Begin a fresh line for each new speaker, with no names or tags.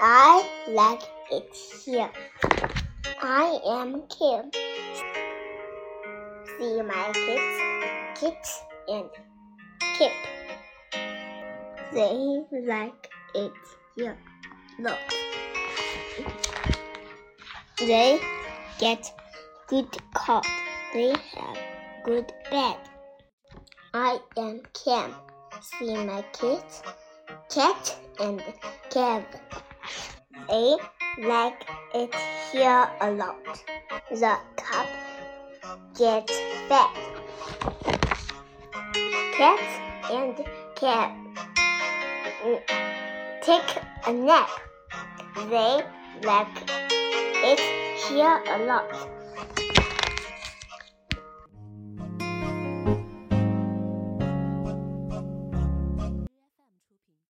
I like it here. I am Kim. See my kids, Kit and Kip. They like it here. Look. They get good coat. They have good bed. I am Cam. See my kids, Cat and Kev. They like it here a lot. The cup gets fed. Cats and mm, take a nap. They like it here a lot.